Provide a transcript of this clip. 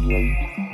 Iya, itu.